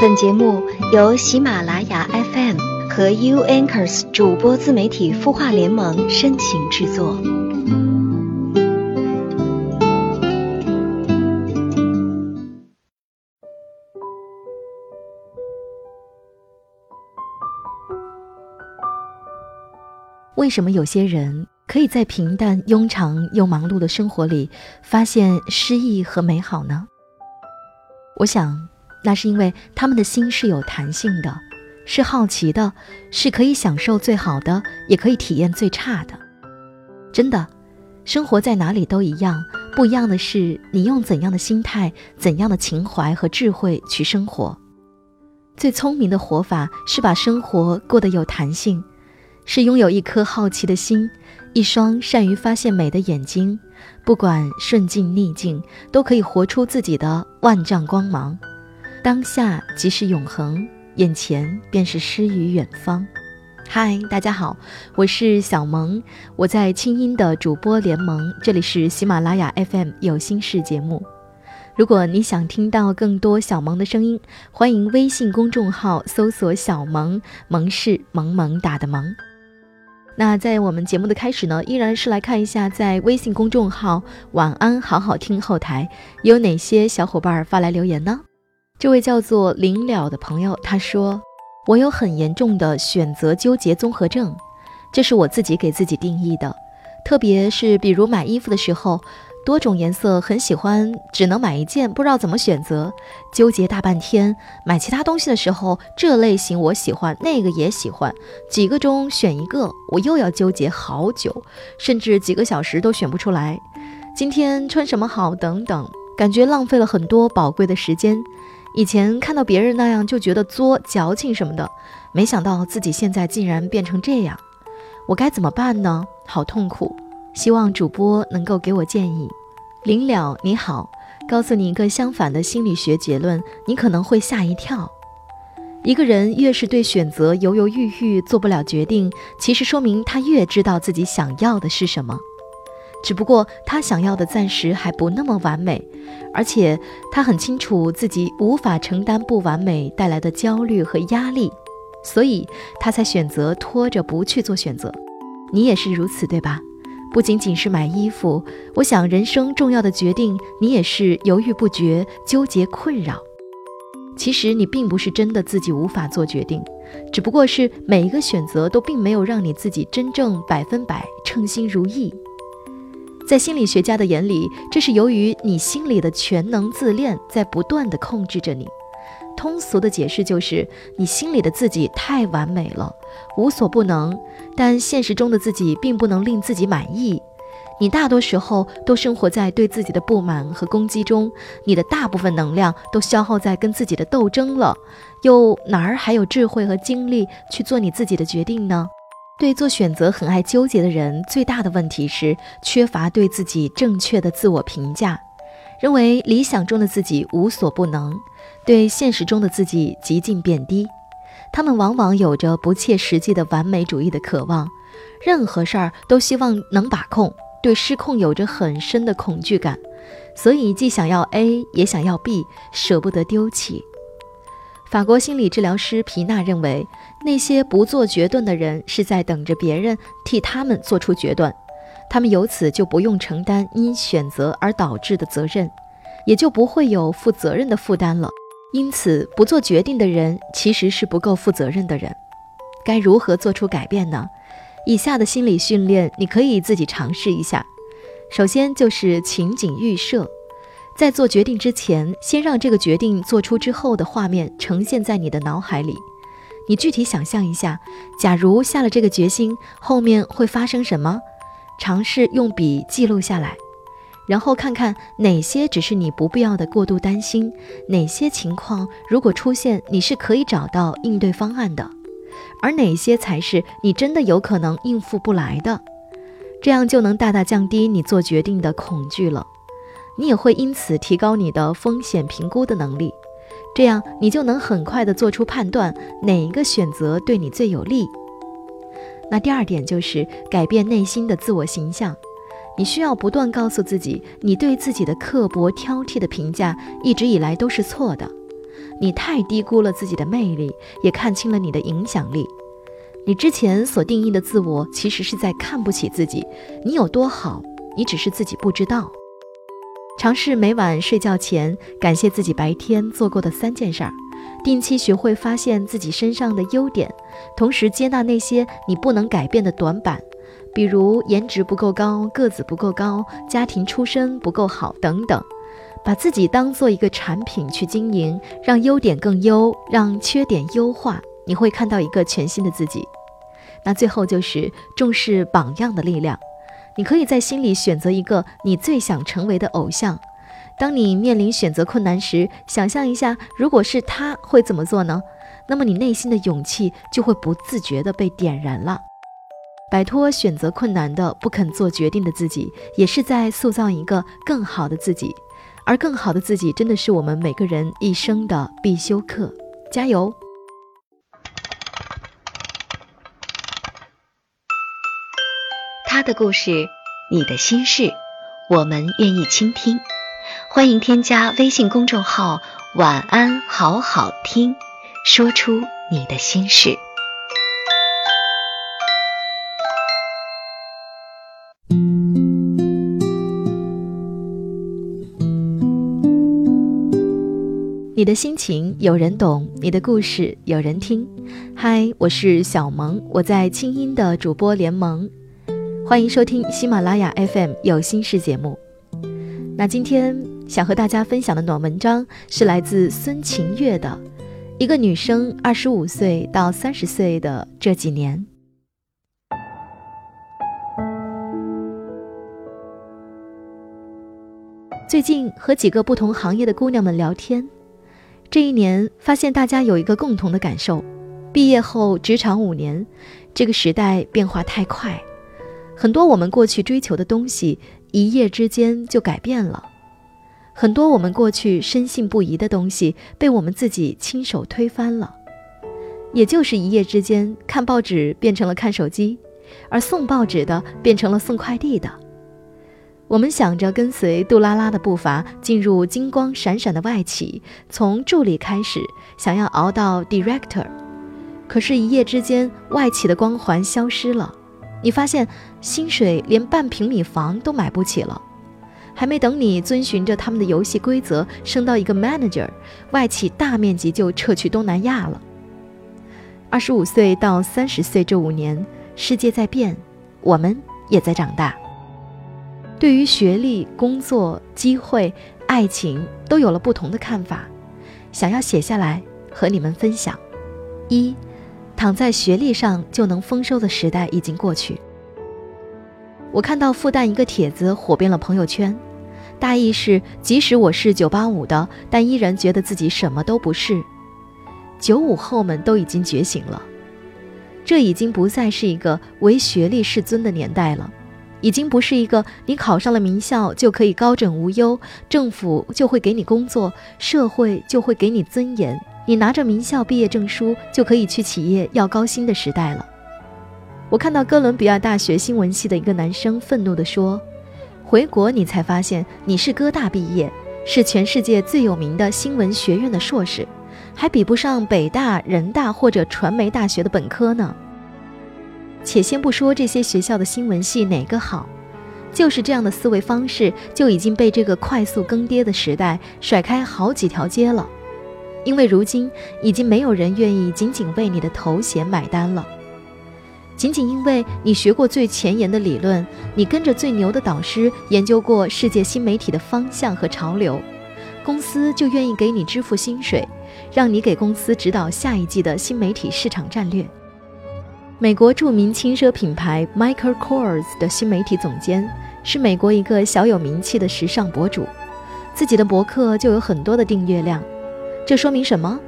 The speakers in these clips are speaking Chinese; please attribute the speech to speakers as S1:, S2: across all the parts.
S1: 本节目由喜马拉雅 FM 和 U Anchors 主播自媒体孵化联盟深情制作。
S2: 为什么有些人可以在平淡、庸常又忙碌的生活里发现诗意和美好呢？我想，那是因为他们的心是有弹性的，是好奇的，是可以享受最好的，也可以体验最差的。真的，生活在哪里都一样，不一样的是你用怎样的心态、怎样的情怀和智慧去生活。最聪明的活法是把生活过得有弹性。是拥有一颗好奇的心，一双善于发现美的眼睛，不管顺境逆境，都可以活出自己的万丈光芒。当下即是永恒，眼前便是诗与远方。嗨，大家好，我是小萌，我在清音的主播联盟，这里是喜马拉雅 FM 有心事节目。如果你想听到更多小萌的声音，欢迎微信公众号搜索“小萌”，萌是萌萌打的萌。那在我们节目的开始呢，依然是来看一下在微信公众号“晚安好好听”后台有哪些小伙伴发来留言呢？这位叫做临了的朋友他说：“我有很严重的选择纠结综合症，这是我自己给自己定义的，特别是比如买衣服的时候。”多种颜色很喜欢，只能买一件，不知道怎么选择，纠结大半天。买其他东西的时候，这类型我喜欢，那个也喜欢，几个中选一个，我又要纠结好久，甚至几个小时都选不出来。今天穿什么好？等等，感觉浪费了很多宝贵的时间。以前看到别人那样就觉得作、矫情什么的，没想到自己现在竟然变成这样，我该怎么办呢？好痛苦。希望主播能够给我建议。临了，你好，告诉你一个相反的心理学结论，你可能会吓一跳。一个人越是对选择犹犹豫豫，做不了决定，其实说明他越知道自己想要的是什么，只不过他想要的暂时还不那么完美，而且他很清楚自己无法承担不完美带来的焦虑和压力，所以他才选择拖着不去做选择。你也是如此，对吧？不仅仅是买衣服，我想人生重要的决定，你也是犹豫不决、纠结困扰。其实你并不是真的自己无法做决定，只不过是每一个选择都并没有让你自己真正百分百称心如意。在心理学家的眼里，这是由于你心里的全能自恋在不断的控制着你。通俗的解释就是，你心里的自己太完美了，无所不能，但现实中的自己并不能令自己满意。你大多时候都生活在对自己的不满和攻击中，你的大部分能量都消耗在跟自己的斗争了，又哪儿还有智慧和精力去做你自己的决定呢？对做选择很爱纠结的人，最大的问题是缺乏对自己正确的自我评价。认为理想中的自己无所不能，对现实中的自己极尽贬低。他们往往有着不切实际的完美主义的渴望，任何事儿都希望能把控，对失控有着很深的恐惧感，所以既想要 A 也想要 B，舍不得丢弃。法国心理治疗师皮娜认为，那些不做决断的人是在等着别人替他们做出决断。他们由此就不用承担因选择而导致的责任，也就不会有负责任的负担了。因此，不做决定的人其实是不够负责任的人。该如何做出改变呢？以下的心理训练你可以自己尝试一下。首先就是情景预设，在做决定之前，先让这个决定做出之后的画面呈现在你的脑海里。你具体想象一下，假如下了这个决心，后面会发生什么？尝试用笔记录下来，然后看看哪些只是你不必要的过度担心，哪些情况如果出现你是可以找到应对方案的，而哪些才是你真的有可能应付不来的。这样就能大大降低你做决定的恐惧了，你也会因此提高你的风险评估的能力，这样你就能很快的做出判断，哪一个选择对你最有利。那第二点就是改变内心的自我形象，你需要不断告诉自己，你对自己的刻薄挑剔的评价一直以来都是错的。你太低估了自己的魅力，也看清了你的影响力。你之前所定义的自我，其实是在看不起自己。你有多好，你只是自己不知道。尝试每晚睡觉前感谢自己白天做过的三件事儿，定期学会发现自己身上的优点，同时接纳那些你不能改变的短板，比如颜值不够高、个子不够高、家庭出身不够好等等。把自己当做一个产品去经营，让优点更优，让缺点优化，你会看到一个全新的自己。那最后就是重视榜样的力量，你可以在心里选择一个你最想成为的偶像。当你面临选择困难时，想象一下，如果是他会怎么做呢？那么你内心的勇气就会不自觉地被点燃了。摆脱选择困难的不肯做决定的自己，也是在塑造一个更好的自己。而更好的自己，真的是我们每个人一生的必修课。加油！
S1: 他的故事，你的心事，我们愿意倾听。欢迎添加微信公众号“晚安好好听”，说出你的心事。
S2: 你的心情有人懂，你的故事有人听。嗨，我是小萌，我在清音的主播联盟，欢迎收听喜马拉雅 FM 有心事节目。那今天想和大家分享的暖文章是来自孙晴月的《一个女生二十五岁到三十岁的这几年》。最近和几个不同行业的姑娘们聊天。这一年，发现大家有一个共同的感受：毕业后职场五年，这个时代变化太快，很多我们过去追求的东西，一夜之间就改变了；很多我们过去深信不疑的东西，被我们自己亲手推翻了。也就是一夜之间，看报纸变成了看手机，而送报纸的变成了送快递的。我们想着跟随杜拉拉的步伐进入金光闪闪的外企，从助理开始，想要熬到 director。可是，一夜之间，外企的光环消失了，你发现薪水连半平米房都买不起了。还没等你遵循着他们的游戏规则升到一个 manager，外企大面积就撤去东南亚了。二十五岁到三十岁这五年，世界在变，我们也在长大。对于学历、工作机会、爱情，都有了不同的看法，想要写下来和你们分享。一，躺在学历上就能丰收的时代已经过去。我看到复旦一个帖子火遍了朋友圈，大意是：即使我是九八五的，但依然觉得自己什么都不是。九五后们都已经觉醒了，这已经不再是一个唯学历是尊的年代了。已经不是一个你考上了名校就可以高枕无忧，政府就会给你工作，社会就会给你尊严，你拿着名校毕业证书就可以去企业要高薪的时代了。我看到哥伦比亚大学新闻系的一个男生愤怒地说：“回国你才发现你是哥大毕业，是全世界最有名的新闻学院的硕士，还比不上北大、人大或者传媒大学的本科呢。”且先不说这些学校的新闻系哪个好，就是这样的思维方式就已经被这个快速更迭的时代甩开好几条街了。因为如今已经没有人愿意仅仅为你的头衔买单了，仅仅因为你学过最前沿的理论，你跟着最牛的导师研究过世界新媒体的方向和潮流，公司就愿意给你支付薪水，让你给公司指导下一季的新媒体市场战略。美国著名轻奢品牌 Michael Kors 的新媒体总监是美国一个小有名气的时尚博主，自己的博客就有很多的订阅量。这说明什么？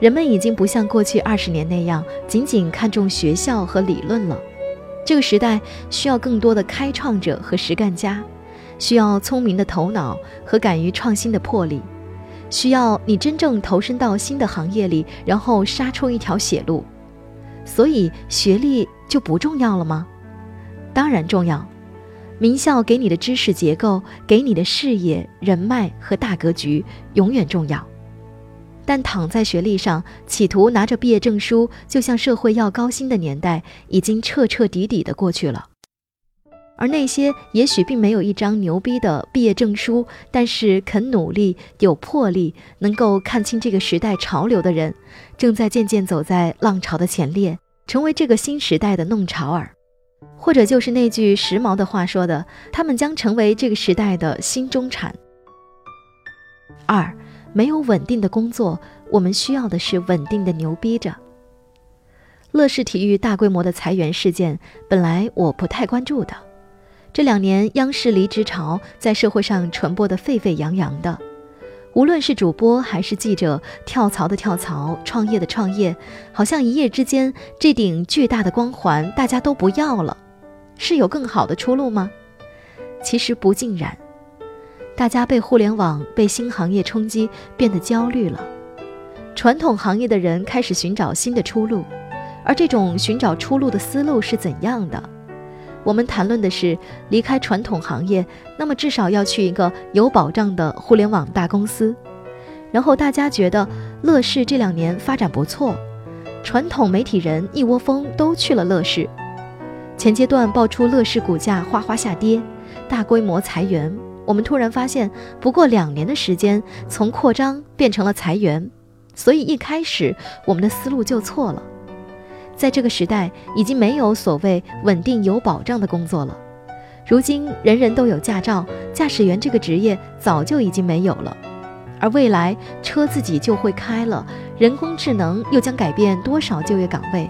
S2: 人们已经不像过去二十年那样仅仅看重学校和理论了。这个时代需要更多的开创者和实干家，需要聪明的头脑和敢于创新的魄力，需要你真正投身到新的行业里，然后杀出一条血路。所以学历就不重要了吗？当然重要。名校给你的知识结构，给你的视野、人脉和大格局，永远重要。但躺在学历上，企图拿着毕业证书就向社会要高薪的年代，已经彻彻底底的过去了。而那些也许并没有一张牛逼的毕业证书，但是肯努力、有魄力、能够看清这个时代潮流的人，正在渐渐走在浪潮的前列，成为这个新时代的弄潮儿，或者就是那句时髦的话说的，他们将成为这个时代的新中产。二。没有稳定的工作，我们需要的是稳定的牛逼着。乐视体育大规模的裁员事件，本来我不太关注的。这两年央视离职潮在社会上传播的沸沸扬扬的，无论是主播还是记者，跳槽的跳槽，创业的创业，好像一夜之间这顶巨大的光环大家都不要了，是有更好的出路吗？其实不尽然。大家被互联网、被新行业冲击，变得焦虑了。传统行业的人开始寻找新的出路，而这种寻找出路的思路是怎样的？我们谈论的是离开传统行业，那么至少要去一个有保障的互联网大公司。然后大家觉得乐视这两年发展不错，传统媒体人一窝蜂都去了乐视。前阶段爆出乐视股价哗哗下跌，大规模裁员。我们突然发现，不过两年的时间，从扩张变成了裁员，所以一开始我们的思路就错了。在这个时代，已经没有所谓稳定有保障的工作了。如今人人都有驾照，驾驶员这个职业早就已经没有了。而未来车自己就会开了，人工智能又将改变多少就业岗位？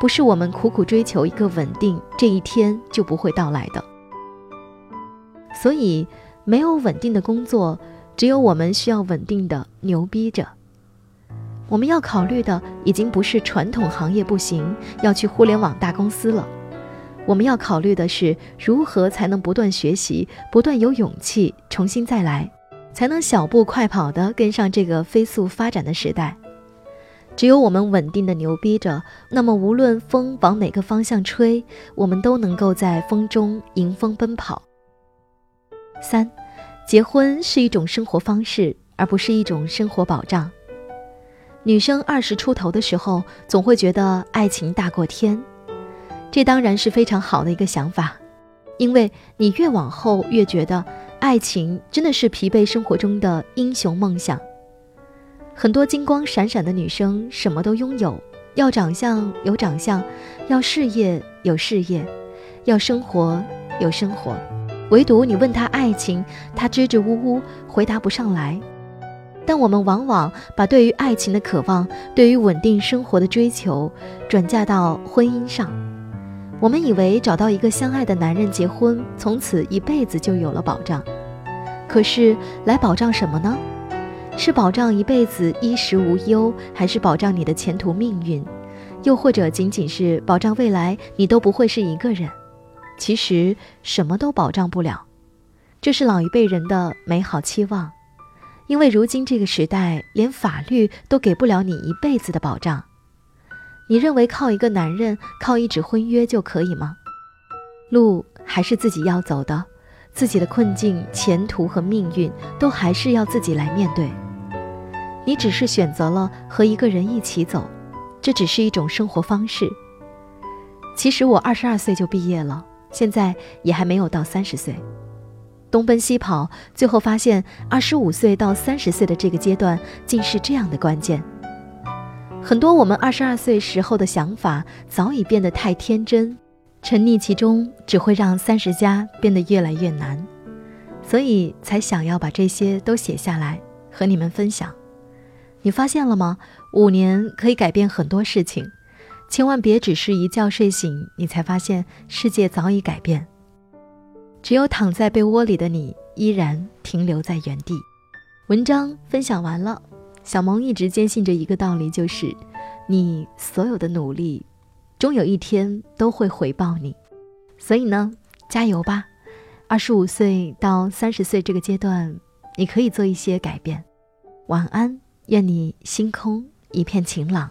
S2: 不是我们苦苦追求一个稳定，这一天就不会到来的。所以，没有稳定的工作，只有我们需要稳定的牛逼着。我们要考虑的已经不是传统行业不行，要去互联网大公司了。我们要考虑的是如何才能不断学习，不断有勇气重新再来，才能小步快跑地跟上这个飞速发展的时代。只有我们稳定的牛逼着，那么无论风往哪个方向吹，我们都能够在风中迎风奔跑。三，结婚是一种生活方式，而不是一种生活保障。女生二十出头的时候，总会觉得爱情大过天，这当然是非常好的一个想法，因为你越往后越觉得爱情真的是疲惫生活中的英雄梦想。很多金光闪闪的女生什么都拥有，要长相有长相，要事业有事业，要生活有生活。唯独你问他爱情，他支支吾吾回答不上来。但我们往往把对于爱情的渴望，对于稳定生活的追求，转嫁到婚姻上。我们以为找到一个相爱的男人结婚，从此一辈子就有了保障。可是来保障什么呢？是保障一辈子衣食无忧，还是保障你的前途命运？又或者仅仅是保障未来你都不会是一个人？其实什么都保障不了，这是老一辈人的美好期望，因为如今这个时代，连法律都给不了你一辈子的保障。你认为靠一个男人、靠一纸婚约就可以吗？路还是自己要走的，自己的困境、前途和命运都还是要自己来面对。你只是选择了和一个人一起走，这只是一种生活方式。其实我二十二岁就毕业了。现在也还没有到三十岁，东奔西跑，最后发现二十五岁到三十岁的这个阶段竟是这样的关键。很多我们二十二岁时候的想法早已变得太天真，沉溺其中只会让三十加变得越来越难，所以才想要把这些都写下来和你们分享。你发现了吗？五年可以改变很多事情。千万别只是一觉睡醒，你才发现世界早已改变。只有躺在被窝里的你，依然停留在原地。文章分享完了，小萌一直坚信着一个道理，就是你所有的努力，终有一天都会回报你。所以呢，加油吧！二十五岁到三十岁这个阶段，你可以做一些改变。晚安，愿你星空一片晴朗。